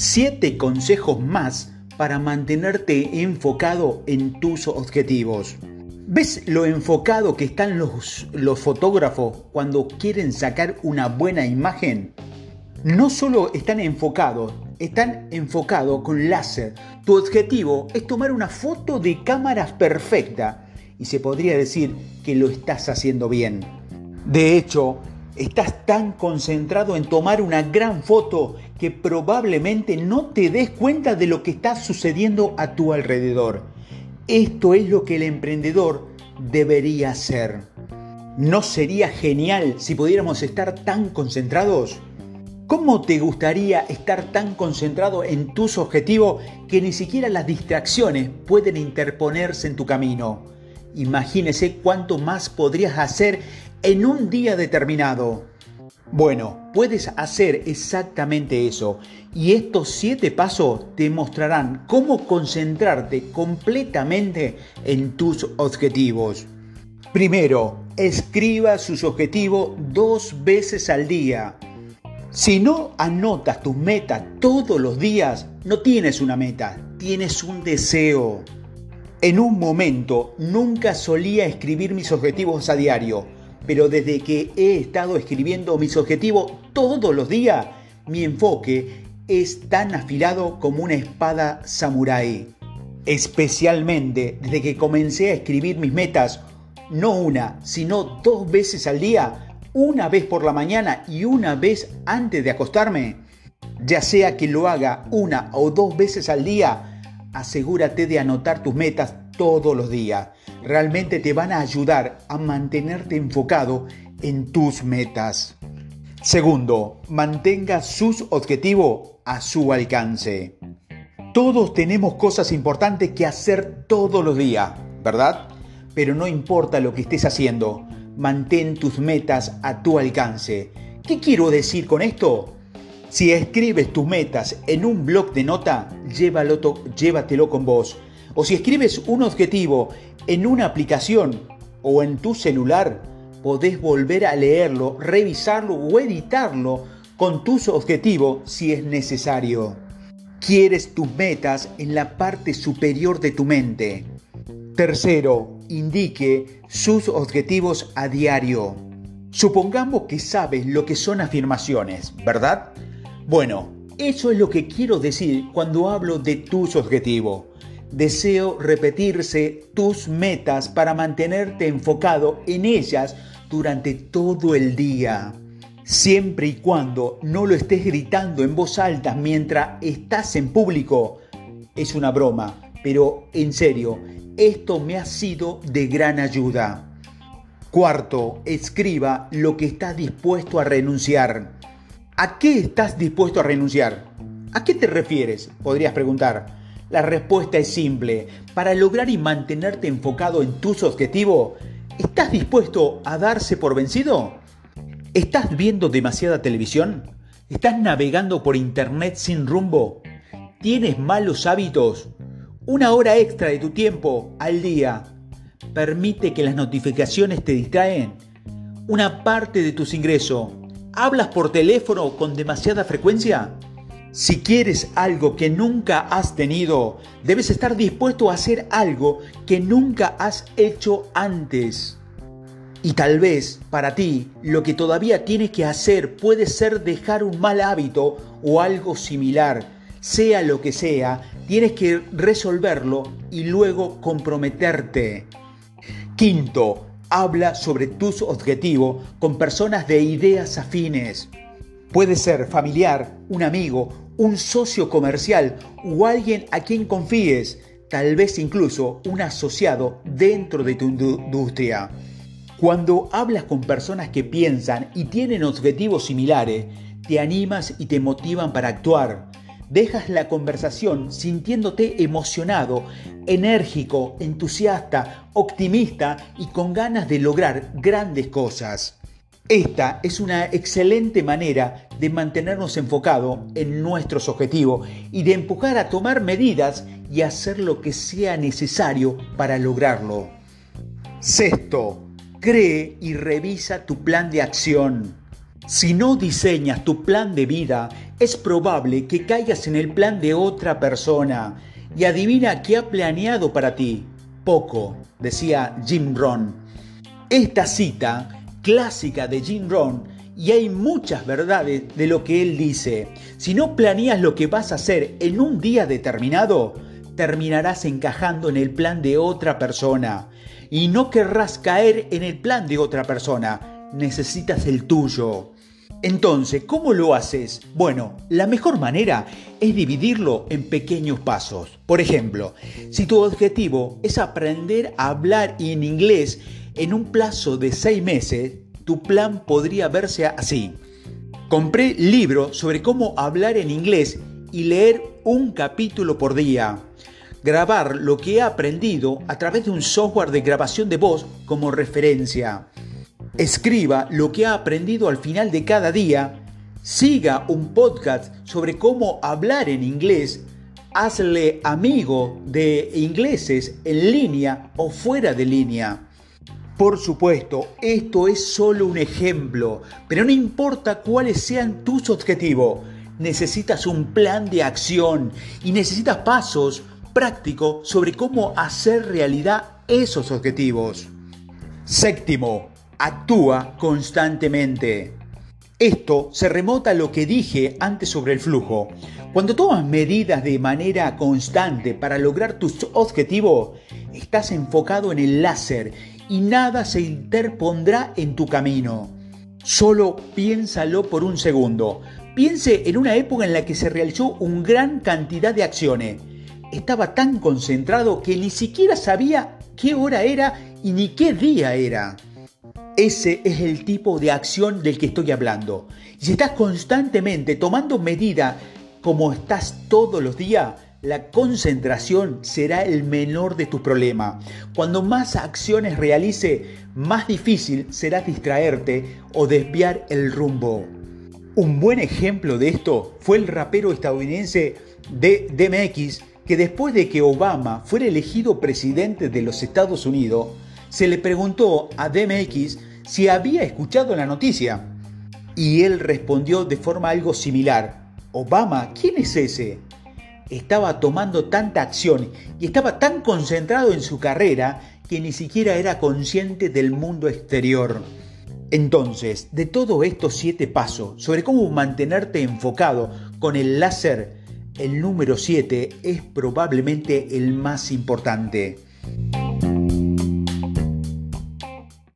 7 consejos más para mantenerte enfocado en tus objetivos. ¿Ves lo enfocado que están los, fotógrafos cuando quieren sacar una buena imagen? No solo están enfocados, están enfocados con láser. Tu objetivo es tomar una foto de cámaras perfecta y se podría decir que lo estás haciendo bien. De hecho, estás tan concentrado en tomar una gran foto que probablemente no te des cuenta de lo que está sucediendo a tu alrededor. Esto es lo que el emprendedor debería hacer. ¿No sería genial si pudiéramos estar tan concentrados? ¿Cómo te gustaría estar tan concentrado en tus objetivos que ni siquiera las distracciones pueden interponerse en tu camino? Imagínese cuánto más podrías hacer en un día determinado. Bueno, puedes hacer exactamente eso y estos siete pasos te mostrarán cómo concentrarte completamente en tus objetivos. Primero, escriba sus objetivos dos veces al día. Si no anotas tus metas todos los días, no tienes una meta, tienes un deseo. En un momento nunca solía escribir mis objetivos a diario pero desde que he estado escribiendo mis objetivos todos los días, mi enfoque es tan afilado como una espada samurái. Especialmente desde que comencé a escribir mis metas, no una, sino dos veces al día, una vez por la mañana y una vez antes de acostarme. Ya sea que lo haga una o dos veces al día, asegúrate de anotar tus metas todos los días realmente te van a ayudar a mantenerte enfocado en tus metas. Segundo, mantenga sus objetivos a su alcance. Todos tenemos cosas importantes que hacer todos los días, ¿verdad? Pero no importa lo que estés haciendo, mantén tus metas a tu alcance. ¿Qué quiero decir con esto? Si escribes tus metas en un blog de nota, llévatelo con vos. O si escribes un objetivo en una aplicación o en tu celular, podés volver a leerlo, revisarlo o editarlo con tus objetivos si es necesario. Quieres tus metas en la parte superior de tu mente. Tercero, indique sus objetivos a diario. Supongamos que sabes lo que son afirmaciones, ¿verdad? Bueno, eso es lo que quiero decir cuando hablo de tus objetivos. Deseo repetirse tus metas para mantenerte enfocado en ellas durante todo el día. Siempre y cuando no lo estés gritando en voz alta mientras estás en público. Es una broma, pero en serio, esto me ha sido de gran ayuda. Cuarto, escriba lo que estás dispuesto a renunciar. ¿A qué estás dispuesto a renunciar? ¿A qué te refieres? Podrías preguntar. La respuesta es simple. Para lograr y mantenerte enfocado en tus objetivos, ¿estás dispuesto a darse por vencido? ¿Estás viendo demasiada televisión? ¿Estás navegando por internet sin rumbo? ¿Tienes malos hábitos? Una hora extra de tu tiempo al día permite que las notificaciones te distraen. Una parte de tus ingresos. ¿Hablas por teléfono con demasiada frecuencia? Si quieres algo que nunca has tenido, debes estar dispuesto a hacer algo que nunca has hecho antes. Y tal vez para ti lo que todavía tienes que hacer puede ser dejar un mal hábito o algo similar. Sea lo que sea, tienes que resolverlo y luego comprometerte. Quinto, habla sobre tus objetivos con personas de ideas afines. Puede ser familiar, un amigo, un socio comercial o alguien a quien confíes, tal vez incluso un asociado dentro de tu industria. Cuando hablas con personas que piensan y tienen objetivos similares, te animas y te motivan para actuar. Dejas la conversación sintiéndote emocionado, enérgico, entusiasta, optimista y con ganas de lograr grandes cosas. Esta es una excelente manera de mantenernos enfocados en nuestros objetivos y de empujar a tomar medidas y hacer lo que sea necesario para lograrlo. Sexto, cree y revisa tu plan de acción. Si no diseñas tu plan de vida, es probable que caigas en el plan de otra persona. Y adivina qué ha planeado para ti. Poco, decía Jim Rohn. Esta cita, clásica de Jim Rohn, y hay muchas verdades de lo que él dice. Si no planeas lo que vas a hacer en un día determinado, terminarás encajando en el plan de otra persona. Y no querrás caer en el plan de otra persona. Necesitas el tuyo. Entonces, ¿cómo lo haces? Bueno, la mejor manera es dividirlo en pequeños pasos. Por ejemplo, si tu objetivo es aprender a hablar en inglés en un plazo de seis meses, tu plan podría verse así. Compré libros sobre cómo hablar en inglés y leer un capítulo por día. Grabar lo que he aprendido a través de un software de grabación de voz como referencia. Escriba lo que ha aprendido al final de cada día. Siga un podcast sobre cómo hablar en inglés. Hazle amigo de ingleses en línea o fuera de línea. Por supuesto, esto es solo un ejemplo, pero no importa cuáles sean tus objetivos, necesitas un plan de acción y necesitas pasos prácticos sobre cómo hacer realidad esos objetivos. Séptimo, actúa constantemente. Esto se remota a lo que dije antes sobre el flujo. Cuando tomas medidas de manera constante para lograr tus objetivos, estás enfocado en el láser y nada se interpondrá en tu camino. Solo piénsalo por un segundo. Piense en una época en la que se realizó una gran cantidad de acciones. Estaba tan concentrado que ni siquiera sabía qué hora era y ni qué día era. Ese es el tipo de acción del que estoy hablando. Si estás constantemente tomando medida como estás todos los días, la concentración será el menor de tus problemas. Cuando más acciones realice, más difícil será distraerte o desviar el rumbo. Un buen ejemplo de esto fue el rapero estadounidense de DMX, que después de que Obama fuera elegido presidente de los Estados Unidos, se le preguntó a DMX si había escuchado la noticia. Y él respondió de forma algo similar. Obama, ¿quién es ese? Estaba tomando tanta acción y estaba tan concentrado en su carrera que ni siquiera era consciente del mundo exterior. Entonces, de todos estos siete pasos sobre cómo mantenerte enfocado con el láser, el número 7 es probablemente el más importante.